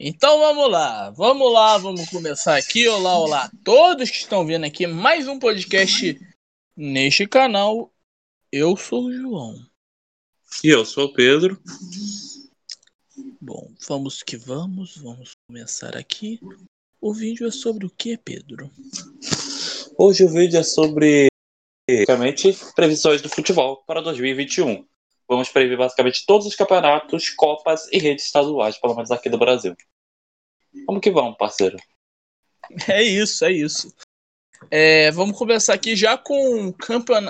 Então vamos lá, vamos lá, vamos começar aqui. Olá, olá, todos que estão vendo aqui mais um podcast neste canal. Eu sou o João. E eu sou o Pedro. Bom, vamos que vamos, vamos começar aqui. O vídeo é sobre o que, Pedro? Hoje o vídeo é sobre basicamente previsões do futebol para 2021. Vamos prever basicamente todos os campeonatos, copas e redes estaduais, pelo menos aqui do Brasil. Vamos que vamos, parceiro. É isso, é isso. É, vamos começar aqui já com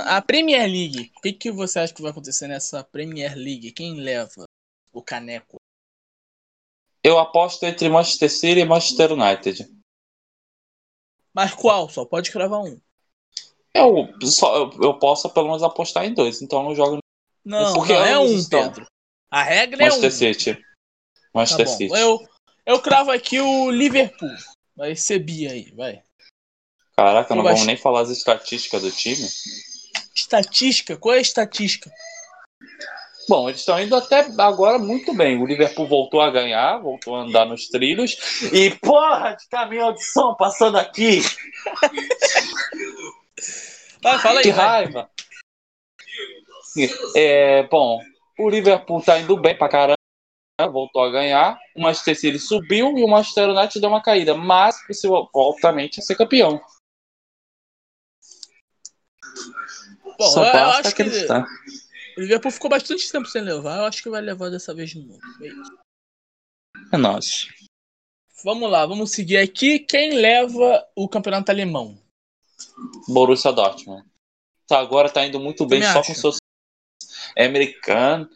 a Premier League. O que, que você acha que vai acontecer nessa Premier League? Quem leva o caneco? Eu aposto entre Manchester City e Manchester United. Mas qual? Só pode cravar um. Eu, só, eu, eu posso pelo menos apostar em dois, então eu não jogo não, Porque não é um, estão... Pedro. A regra Manchester é um. City. Manchester tá City. Eu, eu cravo aqui o Liverpool. Vai ser bi aí, vai. Caraca, não vamos nem falar as estatísticas do time. Estatística? Qual é a estatística? Bom, eles estão indo até agora muito bem. O Liverpool voltou a ganhar, voltou a andar nos trilhos. E porra de caminhão de som passando aqui! Vai, fala aí. Que raiva! É, bom, o Liverpool tá indo bem pra caramba, voltou a ganhar. O Manchester City subiu e o Manchester United deu uma caída, mas altamente a ser campeão. Bom, Só eu, eu acho acreditar. que o Liverpool ficou bastante tempo sem levar, eu acho que vai levar dessa vez de novo. É, é nóis. Vamos lá, vamos seguir aqui. Quem leva o campeonato alemão? Borussia Dortmund. Tá, agora tá indo muito bem só acha? com seus americano,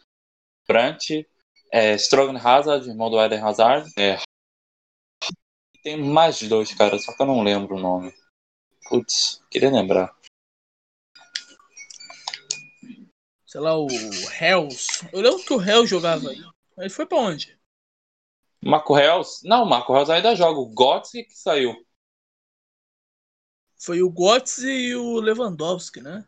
Brandt, é, Strogan Hazard, irmão do Eden Hazard. É. Tem mais dois, cara, só que eu não lembro o nome. Putz, queria lembrar. Sei lá, o Hells. Eu lembro que o Hells jogava aí. Ele foi pra onde? Marco Hells? Não, Marco Hells ainda joga. O Götze que saiu. Foi o Götze e o Lewandowski, né?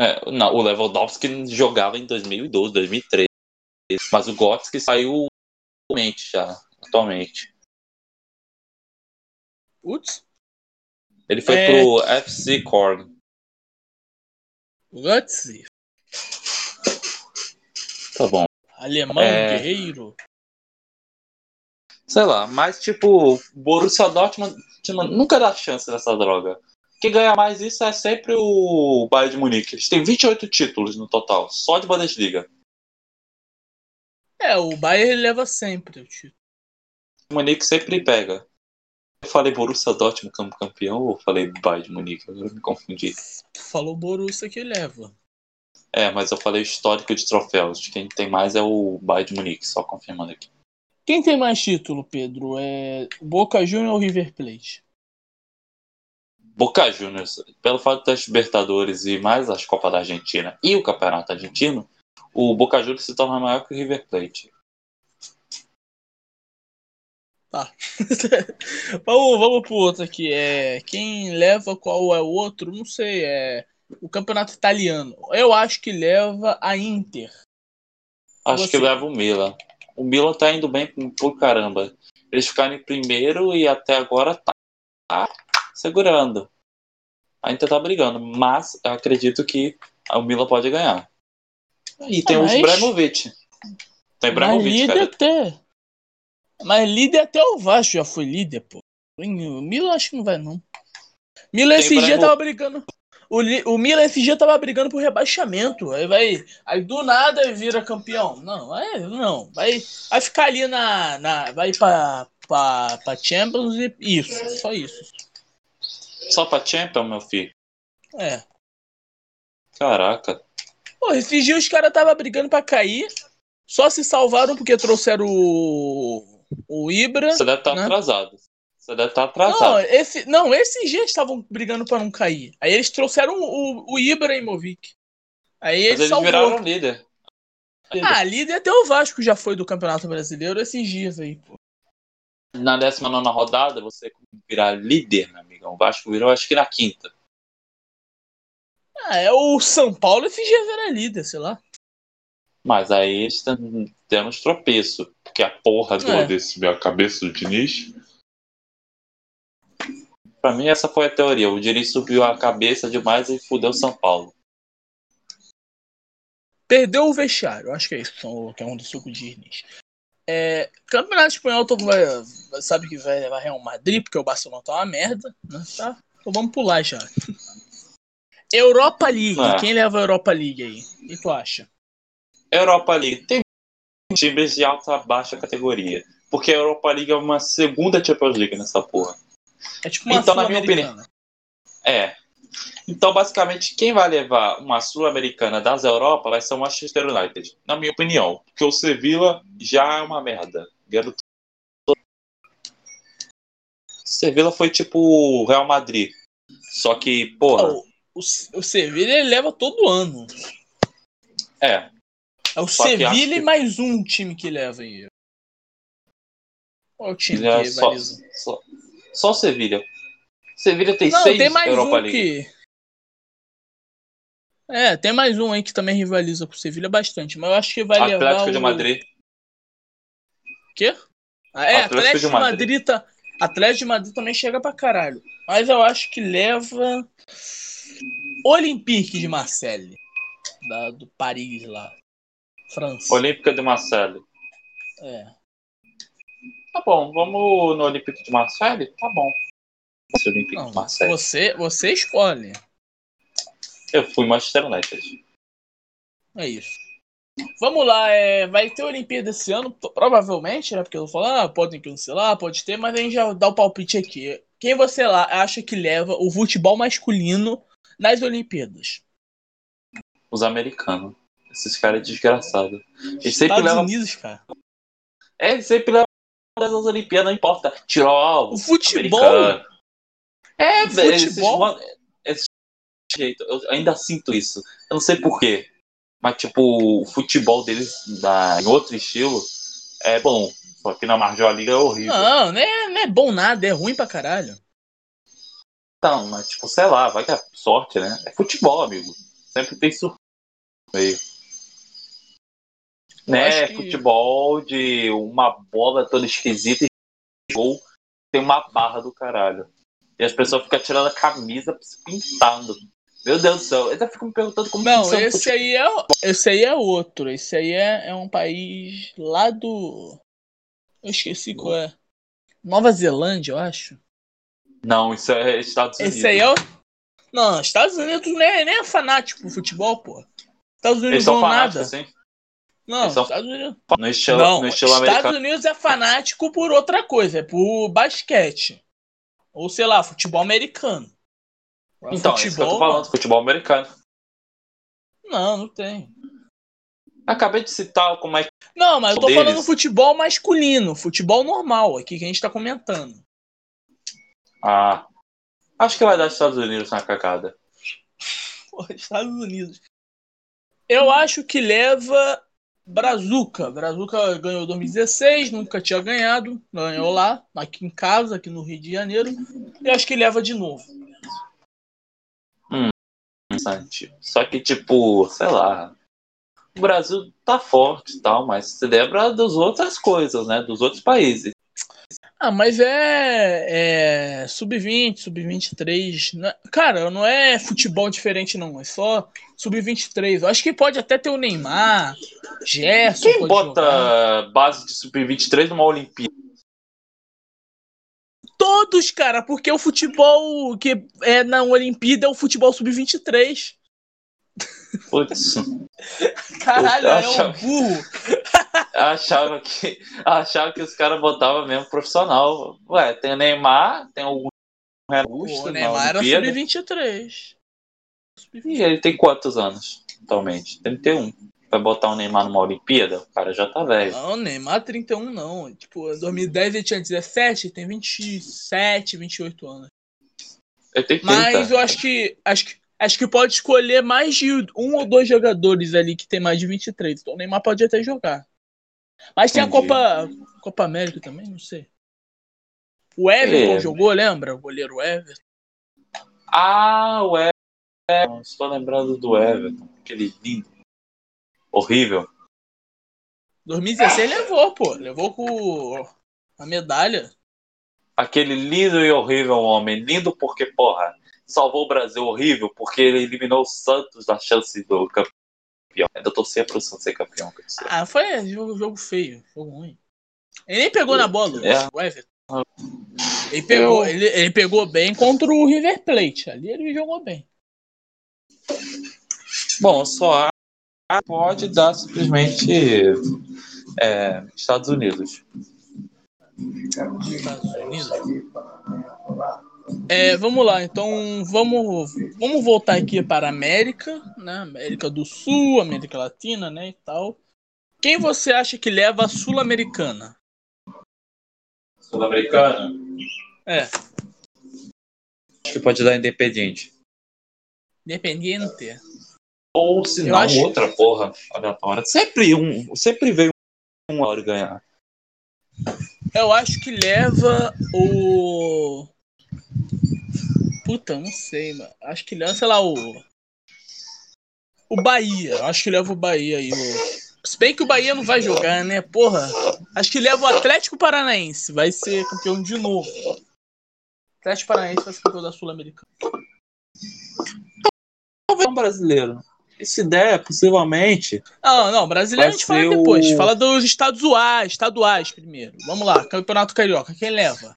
É, não, o Lewandowski jogava em 2012, 2013. Mas o Götze saiu atualmente já, atualmente. Putz. Ele foi é... pro FC Korn. Götze. Tá bom. Alemão é... guerreiro. Sei lá, mas tipo, Borussia Dortmund nunca dá chance nessa droga. Quem ganha mais isso é sempre o Bayern de Munique. Eles têm 28 títulos no total, só de Bundesliga. É, o Bayern leva sempre o título. O Munique sempre pega. Eu falei Borussia Dortmund como campeão ou falei Bayern de Munique? Agora me confundi. Tu falou Borussia que leva. É, mas eu falei histórico de troféus. Quem tem mais é o Bayern de Munique, só confirmando aqui. Quem tem mais título, Pedro? É Boca Juniors ou River Plate? Boca Juniors, pelo fato das Libertadores e mais as Copas da Argentina e o Campeonato Argentino, o Boca Juniors se torna maior que o River Plate. Tá. vamos, vamos pro outro aqui. É, quem leva qual é o outro? Não sei. É o campeonato italiano. Eu acho que leva a Inter. Acho Você. que leva o Milan. O Milan tá indo bem por caramba. Eles ficaram em primeiro e até agora tá segurando. Ainda tá brigando, mas eu acredito que o Milan pode ganhar. E tem mas... o Ibrahimovic. Tem Ibrahimovic, líder até. Mas líder até o Vasco já foi líder, pô. O Milan acho que não vai, não. Milan esse Ibrahimo... dia tava brigando. O, o Milan esse dia tava brigando por rebaixamento. Aí vai. Aí do nada vira campeão. Não, é, não. Vai, vai ficar ali na. na vai pra, pra, pra Champions e isso. Só isso. Só pra Champion, meu filho? É. Caraca. Pô, esses dias os caras tava brigando pra cair. Só se salvaram porque trouxeram o. O Ibra. Você deve estar tá né? atrasado. Você deve estar tá atrasado. Não, esse, não, esses dias estavam brigando pra não cair. Aí eles trouxeram o, o Ibra e Movic. Aí eles, eles viraram líder. Ah, líder até o Vasco já foi do Campeonato Brasileiro esses dias aí, pô na 19 rodada, você virar líder, meu amigão. O Vasco virou, acho que na quinta. Ah, é o São Paulo FG era líder, sei lá. Mas aí temos tropeço. que a porra do, é. desse minha cabeça do Diniz. Pra mim, essa foi a teoria. O Diniz subiu a cabeça demais e fudeu São Paulo. Perdeu o vestiário, acho que é isso que é um dos sucos Diniz. É, Campeonato Espanhol, todo mundo vai, sabe que vai levar Real Madrid, porque o Barcelona tá uma merda, né? Tá? Então vamos pular já. Europa League, ah. quem leva a Europa League aí? O que tu acha? Europa League, tem times de alta baixa categoria. Porque a Europa League é uma segunda Champions League nessa porra. É tipo uma então, na minha opinião. É. Então, basicamente, quem vai levar uma Sul-Americana das Europa vai ser o Manchester United, na minha opinião. Porque o Sevilla já é uma merda. Sevilla foi tipo o Real Madrid. Só que, porra. O, o, o Sevilla ele leva todo ano. É. É o Sevilla e mais um time que leva aí. Qual é o time é que só, só, só o Sevilha. Sevilha tem Não, seis tem mais Europa um League. Que... É, tem mais um aí que também rivaliza com o Sevilha bastante, mas eu acho que vai Atlético levar Atlético de Madrid. Quê? Ah, é, Atlético, Atlético de Madrid. Madrid tá... Atlético de Madrid também chega pra caralho. Mas eu acho que leva Olympique de Marseille. Da, do Paris lá. França. Olímpica de Marseille. É. Tá bom, vamos no Olympique de Marseille? Tá bom. Esse Olympique Não, Marseille. Você, você escolhe. Eu fui Manchester United. É isso. Vamos lá, é, vai ter Olimpíada esse ano, provavelmente, né? Porque eu vou falar, ah, podem cancelar, pode ter, mas a gente já dá o palpite aqui. Quem você lá acha que leva o futebol masculino nas Olimpíadas? Os americanos. Esses caras desgraçados. Eles sempre Estados levam... Unidos, cara. É, eles sempre levam as Olimpíadas, não importa. Tirol. O futebol. Americano. É, futebol. Esse, esse jeito, eu ainda sinto isso. Eu não sei porquê. Mas, tipo, o futebol deles da, em outro estilo é bom. Só que na Major Liga é horrível. Não, não é, não é bom nada, é ruim pra caralho. Então, mas, tipo, sei lá, vai que é sorte, né? É futebol, amigo. Sempre tem surpresa meio. Né? Que... Futebol de uma bola toda esquisita e gol tem uma barra do caralho. E as pessoas ficam tirando a camisa pintando. Meu Deus do céu, eu até fico me perguntando como Não, esse aí, é, esse aí é outro. Esse aí é, é um país lá do. Eu esqueci qual é. Nova Zelândia, eu acho. Não, isso é Estados Unidos. Esse aí é o. Não, Estados Unidos nem, nem é fanático por futebol, pô. Estados Unidos não nada. Assim? Não, são... Estados Unidos. No estilo, não, no estilo Estados. Unidos é fanático por outra coisa, é por basquete. Ou sei lá, futebol americano. Então, futebol, é eu tô falando, futebol americano. Não, não tem. Acabei de citar como é que. Não, mas eu tô deles. falando futebol masculino, futebol normal aqui que a gente tá comentando. Ah. Acho que vai dar Estados Unidos na cagada. Porra, Estados Unidos. Eu acho que leva Brazuca. Brazuca ganhou 2016, nunca tinha ganhado. Ganhou lá, aqui em casa, aqui no Rio de Janeiro. E acho que leva de novo. Hum, interessante. Só que, tipo, sei lá. O Brasil tá forte e tal, mas se lembra das outras coisas, né? Dos outros países. Ah, mas é, é sub-20, sub-23. Né? Cara, não é futebol diferente, não. É só sub-23. Eu acho que pode até ter o Neymar, Gerson. Quem bota jogar. base de sub-23 numa Olimpíada? Todos, cara, porque o futebol que é na Olimpíada é o futebol sub-23. Putz. Caralho, é um burro. Achava que, achava que os caras botavam mesmo profissional. Ué, tem o Neymar, tem algum Augusto, O Neymar era sub-23. E ele tem quantos anos atualmente? 31. Vai botar o Neymar numa Olimpíada? O cara já tá velho. Não, Neymar 31 não. Tipo, em 2010 ele tinha 17, tem 27, 28 anos. Ele tem 30. Mas eu acho que, acho que acho que pode escolher mais de um ou dois jogadores ali que tem mais de 23. Então o Neymar pode até jogar. Mas tem a Copa, Copa América também, não sei. O Everton é. jogou, lembra? O goleiro Everton. Ah, o Everton. Estou lembrando do Everton. Aquele lindo. Horrível. 2016 levou, pô. Levou com a medalha. Aquele lindo e horrível homem. Lindo porque, porra, salvou o Brasil. Horrível porque ele eliminou o Santos da chance do campeão. Ainda torcia pro Santos ser campeão. Ah, foi jogo, jogo feio. Jogo ruim. Ele nem pegou na bola, é. o Everton. Ele pegou, Eu... ele, ele pegou bem contra o River Plate. Ali ele jogou bem. Bom, só pode dar simplesmente é, Estados Unidos. Estados Unidos? É, vamos lá, então vamos, vamos voltar aqui para a América, né? América do Sul, América Latina, né? E tal. Quem você acha que leva a Sul-Americana? Sul-Americana? É. Acho que pode dar Independiente. Independiente? Ou se não, acho... outra porra aleatória. Sempre um. Sempre veio um hora ganhar. Eu acho que leva o. Puta, não sei, mano. Acho que leva, sei lá, o. O Bahia. Acho que leva o Bahia aí. O... Se bem que o Bahia não vai jogar, né? Porra. Acho que leva o Atlético Paranaense. Vai ser campeão de novo. O Atlético Paranaense vai ser campeão da Sul-Americana. Talvez um brasileiro. Essa ideia, possivelmente. Não, não, brasileiro a gente fala depois. Fala dos estaduais, estaduais primeiro. Vamos lá, Campeonato Carioca. Quem leva?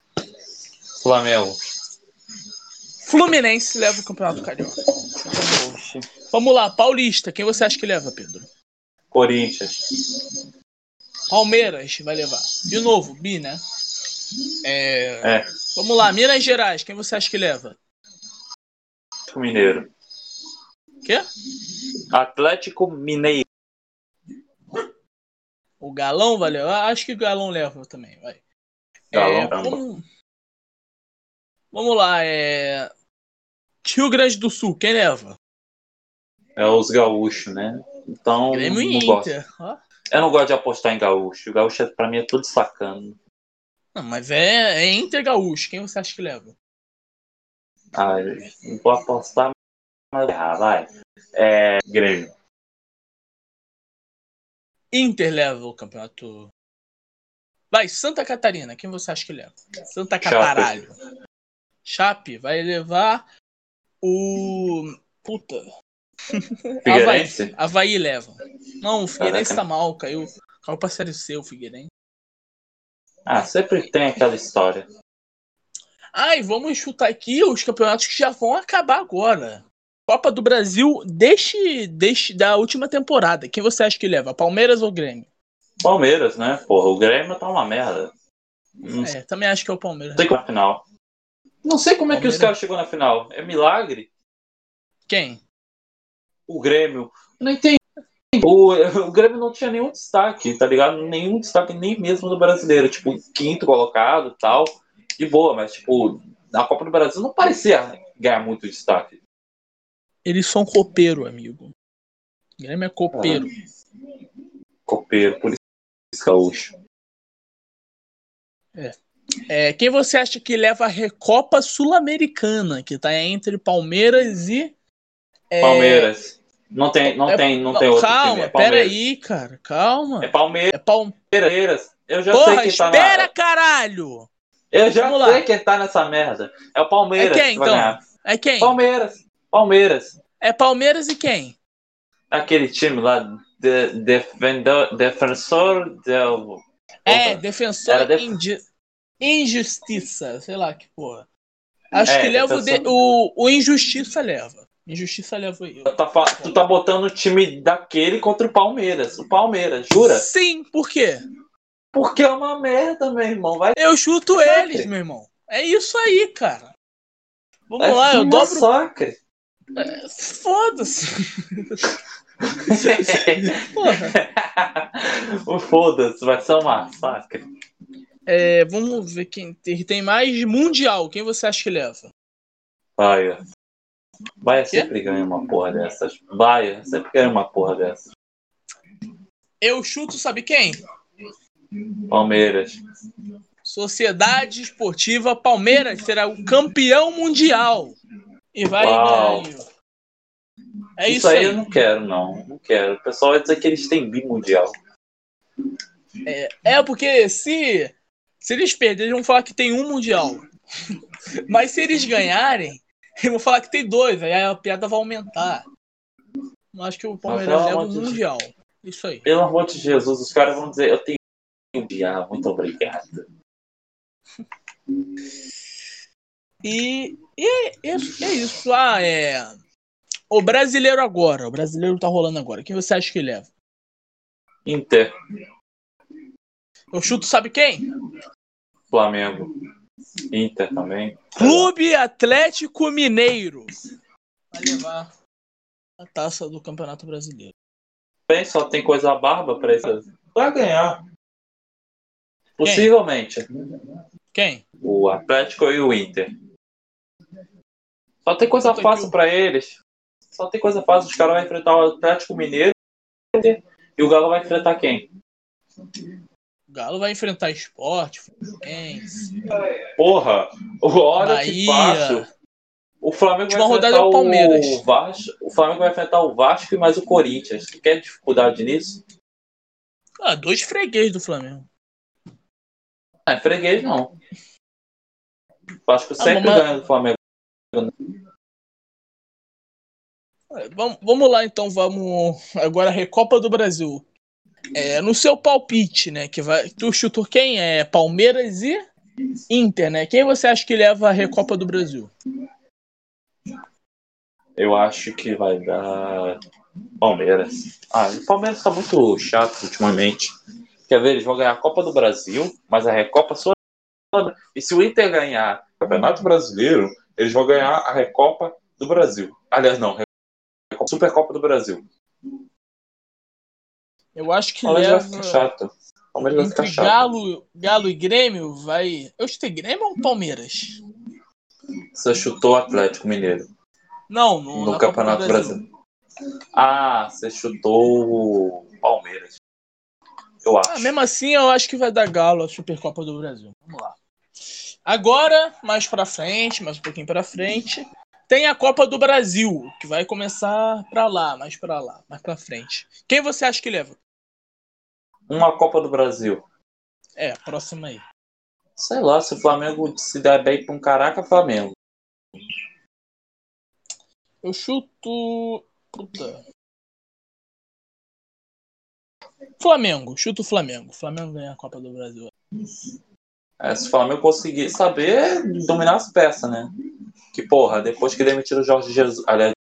Flamengo. Fluminense leva o Campeonato Carioca. Vamos lá, Paulista. Quem você acha que leva, Pedro? Corinthians. Palmeiras vai levar. De novo, Bi, né? É... é. Vamos lá, Minas Gerais. Quem você acha que leva? Mineiro. Quê? Atlético Mineiro. O Galão valeu? Acho que o Galão leva também, vai. Galão, é, vamos... vamos lá, é. Rio Grande do Sul, quem leva? É os gaúchos, né? Então. Grêmio não Inter. Gosto. Eu não gosto de apostar em gaúcho. O gaúcho pra mim é tudo sacando. Não, mas é, é Inter gaúcho. Quem você acha que leva? Ah, não vou apostar, errar, vai. É, Grêmio. Inter leva o campeonato. Vai, Santa Catarina, quem você acha que leva? Santa Cataralho. Chape vai levar o. Puta. Havaí, Havaí leva. Não, o Figueirense tá mal, caiu. Caiu pra série C o Figueirense. Ah, sempre tem aquela história. Ai, vamos chutar aqui os campeonatos que já vão acabar agora. Copa do Brasil deste, deste, da última temporada. Quem você acha que leva? Palmeiras ou Grêmio? Palmeiras, né? Porra, o Grêmio tá uma merda. É, também acho que é o Palmeiras. É a final. Não sei como é que os caras chegou na final. É milagre? Quem? O Grêmio. Não entendi. O, o Grêmio não tinha nenhum destaque, tá ligado? Nenhum destaque, nem mesmo do brasileiro. Tipo, quinto colocado tal. De boa, mas, tipo, na Copa do Brasil não parecia ganhar muito destaque. Eles são copeiro, amigo. O Grêmio é copeiro. Ah, copeiro, por isso gaúcho. É. é. Quem você acha que leva a Recopa Sul-Americana, que tá entre Palmeiras e. É... Palmeiras. Não tem, não é, tem, não, não tem outro Calma, time. É pera aí, cara. Calma. É Palmeiras. É Palmeiras. Eu já Porra, sei que tá espera, na... caralho! Eu já Vamos sei lá. quem tá nessa merda. É o Palmeiras. É quem, que então? É quem? Palmeiras. Palmeiras. É Palmeiras e quem? Aquele time lá, de, defendor, Defensor del. É, Defensor def... indi... Injustiça, sei lá que porra. Acho é, que leva defensor... de... o, o Injustiça leva. Injustiça leva eu. Tu tá, tu tá botando o time daquele contra o Palmeiras. O Palmeiras, jura? Sim, por quê? Porque é uma merda, meu irmão. Vai... Eu chuto eles, meu irmão. É isso aí, cara. Vamos é lá, eu dobro. Massacre. É, Foda-se. o foda-se, vai ser um massacre. É, vamos ver quem tem, tem mais mundial. Quem você acha que leva? Baia. Baia sempre ganha uma porra dessas. Baia sempre ganha uma porra dessas. Eu chuto, sabe quem? Palmeiras. Sociedade Esportiva Palmeiras será o campeão mundial. E vai Uau. É isso, isso aí, aí, eu não quero, não. Não quero. O pessoal vai dizer que eles têm bimundial. É, é porque se, se eles perderem, vão falar que tem um Mundial. Mas se eles ganharem, eu vou falar que tem dois, aí a piada vai aumentar. Eu acho que o Palmeiras leva o Mundial. Isso aí. Pelo amor de Jesus, os caras vão dizer, eu tenho um Mundial, muito obrigado. E, e é, é isso. Ah, é. O brasileiro agora. O brasileiro tá rolando agora. Quem você acha que leva? Inter. Eu chuto, sabe quem? Flamengo. Inter também. Clube Atlético Mineiro. Vai levar a taça do Campeonato Brasileiro. Bem, só tem coisa barba pra isso. Vai ganhar. Possivelmente. Quem? O Atlético e o Inter. Só tem coisa fácil para eles. Só tem coisa fácil. Os caras vão enfrentar o Atlético Mineiro e o Galo vai enfrentar quem? O Galo vai enfrentar esporte, Fluminense. Porra, olha Bahia. que fácil. O Flamengo vai enfrentar é o, Palmeiras. o Vasco. O Flamengo vai enfrentar o Vasco e mais o Corinthians. Quer dificuldade nisso? Ah, dois freguês do Flamengo. É freguês não. O Vasco ah, sempre ganha do Flamengo. Vamos, lá então, vamos agora Recopa do Brasil. É, no seu palpite, né? Que vai, tu chutou quem? É Palmeiras e Inter, né? Quem você acha que leva a Recopa do Brasil? Eu acho que vai dar Palmeiras. Ah, o Palmeiras tá muito chato ultimamente. Quer ver? Eles vão ganhar a Copa do Brasil, mas a Recopa só. E se o Inter ganhar o Campeonato Brasileiro, eles vão ganhar a Recopa do Brasil. Aliás, não, Supercopa do Brasil. Eu acho que Palmeiras leva... vai ficar chato. Palmeiras vai ficar Galo, Galo e Grêmio vai. Eu chutei Grêmio ou Palmeiras? Você chutou o Atlético Mineiro. Não, no, no Campeonato Brasil. Brasil. Ah, você chutou o Palmeiras. Eu acho. Ah, mesmo assim, eu acho que vai dar Galo a Supercopa do Brasil. Vamos lá. Agora, mais para frente, mais um pouquinho para frente, tem a Copa do Brasil, que vai começar para lá, mais para lá, mais para frente. Quem você acha que leva? Uma Copa do Brasil. É, próxima aí. Sei lá, se o Flamengo se der bem com um caraca, Flamengo. Eu chuto. Puta. Flamengo, chuto o Flamengo. Flamengo ganha a Copa do Brasil. É, se o Flamengo conseguir saber dominar as peças, né? Que, porra, depois que demitiram o Jorge Jesus. Aliás,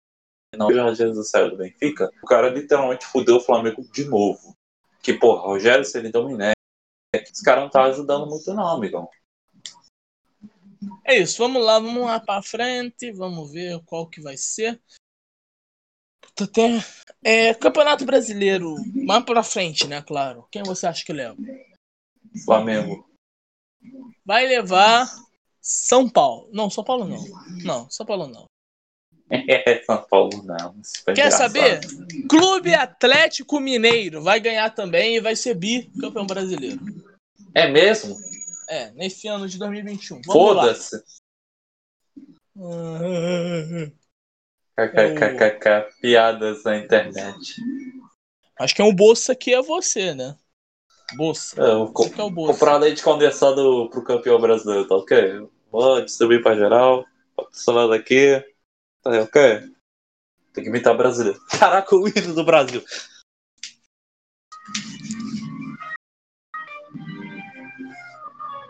não, o Jorge Jesus saiu do Benfica, o cara literalmente fudeu o Flamengo de novo. Que, porra, Rogério Ceni Dominec, esse cara não tá ajudando muito, não, amigão. É isso, vamos lá, vamos lá pra frente, vamos ver qual que vai ser. Até, é, Campeonato Brasileiro, mais pra frente, né, claro. Quem você acha que leva? Flamengo. Vai levar são Paulo. Não, São Paulo não. Não, São Paulo não. É, São Paulo não. Quer engraçado. saber? Clube Atlético Mineiro vai ganhar também e vai ser bicampeão brasileiro. É mesmo? É, nesse ano de 2021. Foda-se. KKKKK, piadas na internet. Acho que é um bolsa que é você, né? Bolsa. É, eu co é o bolsa. comprar leite condensado pro campeão brasileiro, tá ok? Vou distribuir pra geral, patrocinado aqui, tá ok? Tem que imitar brasileiro. Caraca, o hino do Brasil.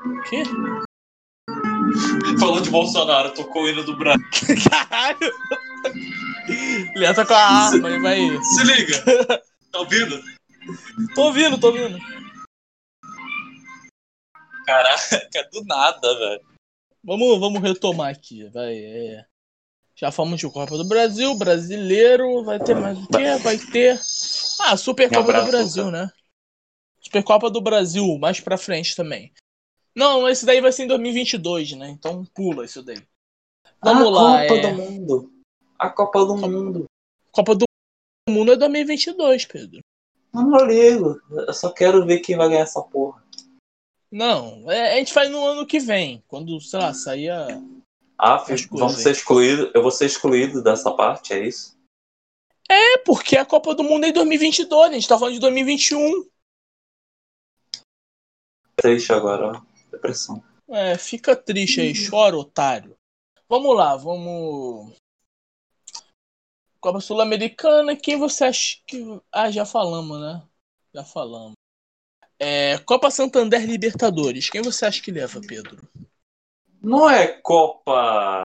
O quê? Falou de Bolsonaro, tocou o hino do Brasil. Caralho! Ele tá com a arma, ele vai. Se liga! Tá ouvindo? Tô ouvindo, tô ouvindo. Caraca, do nada, velho. Vamos, vamos retomar aqui, vai. É... Já falamos de Copa do Brasil, brasileiro, vai ter mais o quê? Vai ter. Ah, Supercopa do Brasil, cara. né? Supercopa do Brasil, mais pra frente também. Não, esse daí vai ser em 2022, né? Então pula isso daí. Vamos a lá. Copa é... do Mundo. A Copa do Copa... Mundo. Copa do Mundo é 2022, Pedro. Não ligo. Eu só quero ver quem vai ganhar essa porra. Não, é, a gente faz no ano que vem, quando, sei lá, sair a. Ah, vamos ser excluídos. Eu vou ser excluído dessa parte, é isso? É, porque a Copa do Mundo é em 2022, a gente tá falando de 2021. triste agora, ó. Depressão. É, fica triste aí, chora, otário. Vamos lá, vamos. Copa Sul-Americana, quem você acha que. Ah, já falamos, né? Já falamos. É, Copa Santander Libertadores, quem você acha que leva, Pedro? Não é Copa.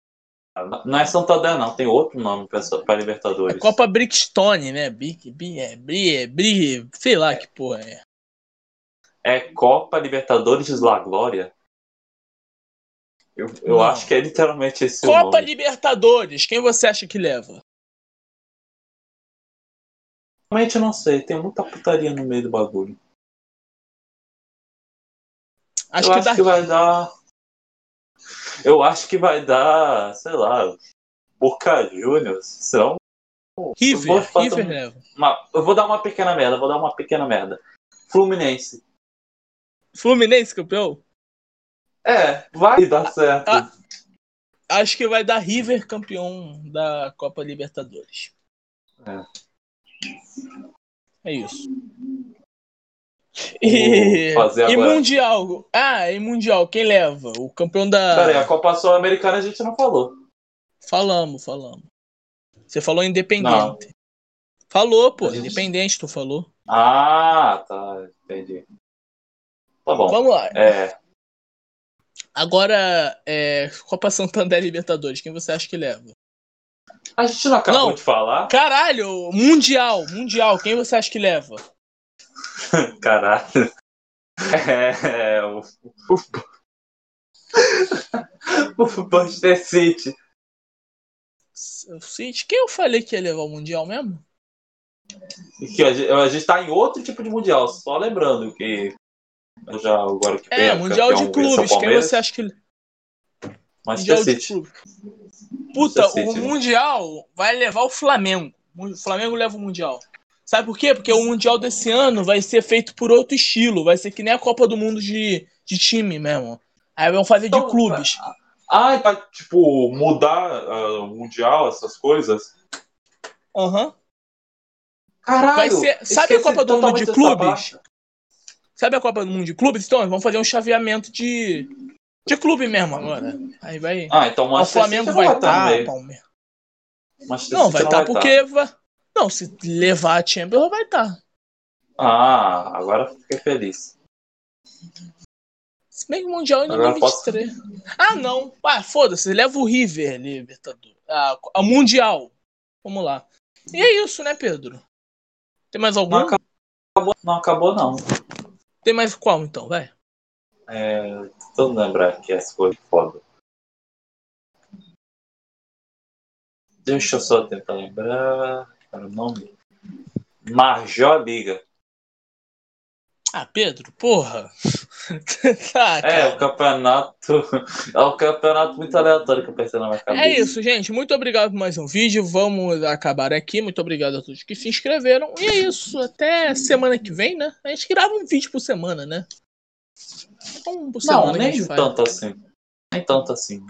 Não é Santander, não. Tem outro nome para Libertadores. É Copa Brickstone, né? Brick, Brick, é, Brick, Brick, sei lá que porra é. É Copa Libertadores La Glória. Eu, eu acho que é literalmente esse Copa Libertadores, quem você acha que leva? Realmente eu não sei, tem muita putaria no meio do bagulho. Acho eu que acho que vai dar. Eu acho que vai dar, sei lá, Boca Juniors. Serão. River, eu River leva. Uma... Eu vou dar uma pequena merda, vou dar uma pequena merda. Fluminense. Fluminense, campeão? É, vai dar certo. Ah, acho que vai dar River campeão da Copa Libertadores. É. É isso. E, e Mundial. Ah, e Mundial, quem leva? O campeão da. Peraí, a Copa Sul-Americana a gente não falou. Falamos, falamos. Você falou independente. Não. Falou, pô, gente... independente, tu falou. Ah, tá, entendi. Tá bom. Vamos lá. É. Agora, é, Copa Santander Libertadores, quem você acha que leva? A gente não acabou não, de falar? Caralho, Mundial, Mundial, quem você acha que leva? Caralho. É, o, o, o Manchester City. O City? Quem eu falei que ia levar o Mundial mesmo? Que a, gente, a gente tá em outro tipo de Mundial, só lembrando que já agora que É, Mundial de Clubes, quem você acha que. Manchester mundial City. Puta, City, o né? Mundial vai levar o Flamengo. O Flamengo leva o Mundial. Sabe por quê? Porque o Mundial desse ano vai ser feito por outro estilo. Vai ser que nem a Copa do Mundo de, de time mesmo. Aí vão fazer então, de clubes. Ah, vai, tipo, mudar uh, o Mundial, essas coisas? Aham. Uhum. Caralho! Vai ser, sabe a Copa do Mundo de clubes? Sabe a Copa do Mundo de clubes? Então, vamos fazer um chaveamento de, de clube mesmo agora. Aí vai. Ah, então o Flamengo vai estar. Tá, Palmeiras. Não, vai estar tá porque. Tá. Não, se levar a Champions, vai estar. Tá. Ah, agora fiquei feliz. Se bem que o Mundial em 2023. Posso... Ah, não. Ah, foda-se, leva o River, Libertador. Ah, a Mundial. Vamos lá. E é isso, né, Pedro? Tem mais algum? Não acabou, não. Acabou, não. Tem mais qual então, vai? É. Tô lembrar que essa foi foda. Deixa eu só tentar lembrar. Era o nome? Marjó Liga. Ah, Pedro, porra. tá, é, o campeonato. É um campeonato muito aleatório que eu pensei na minha é cabeça. É isso, gente. Muito obrigado por mais um vídeo. Vamos acabar aqui. Muito obrigado a todos que se inscreveram. E é isso. Até semana que vem, né? A gente grava um vídeo por semana, né? Um por semana Não, nem tanto assim. Nem tanto assim.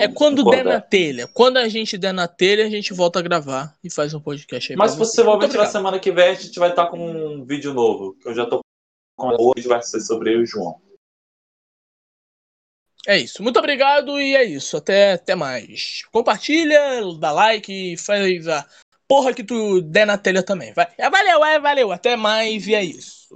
É quando der na telha. Quando a gente der na telha, a gente volta a gravar e faz um podcast aí. Mas possivelmente na semana que vem a gente vai estar com um vídeo novo. Que eu já tô hoje vai ser sobre eu e o João. É isso. Muito obrigado e é isso. Até, até mais. Compartilha, dá like, faz a porra que tu der na telha também. Vai. Valeu, é, valeu. Até mais e é isso.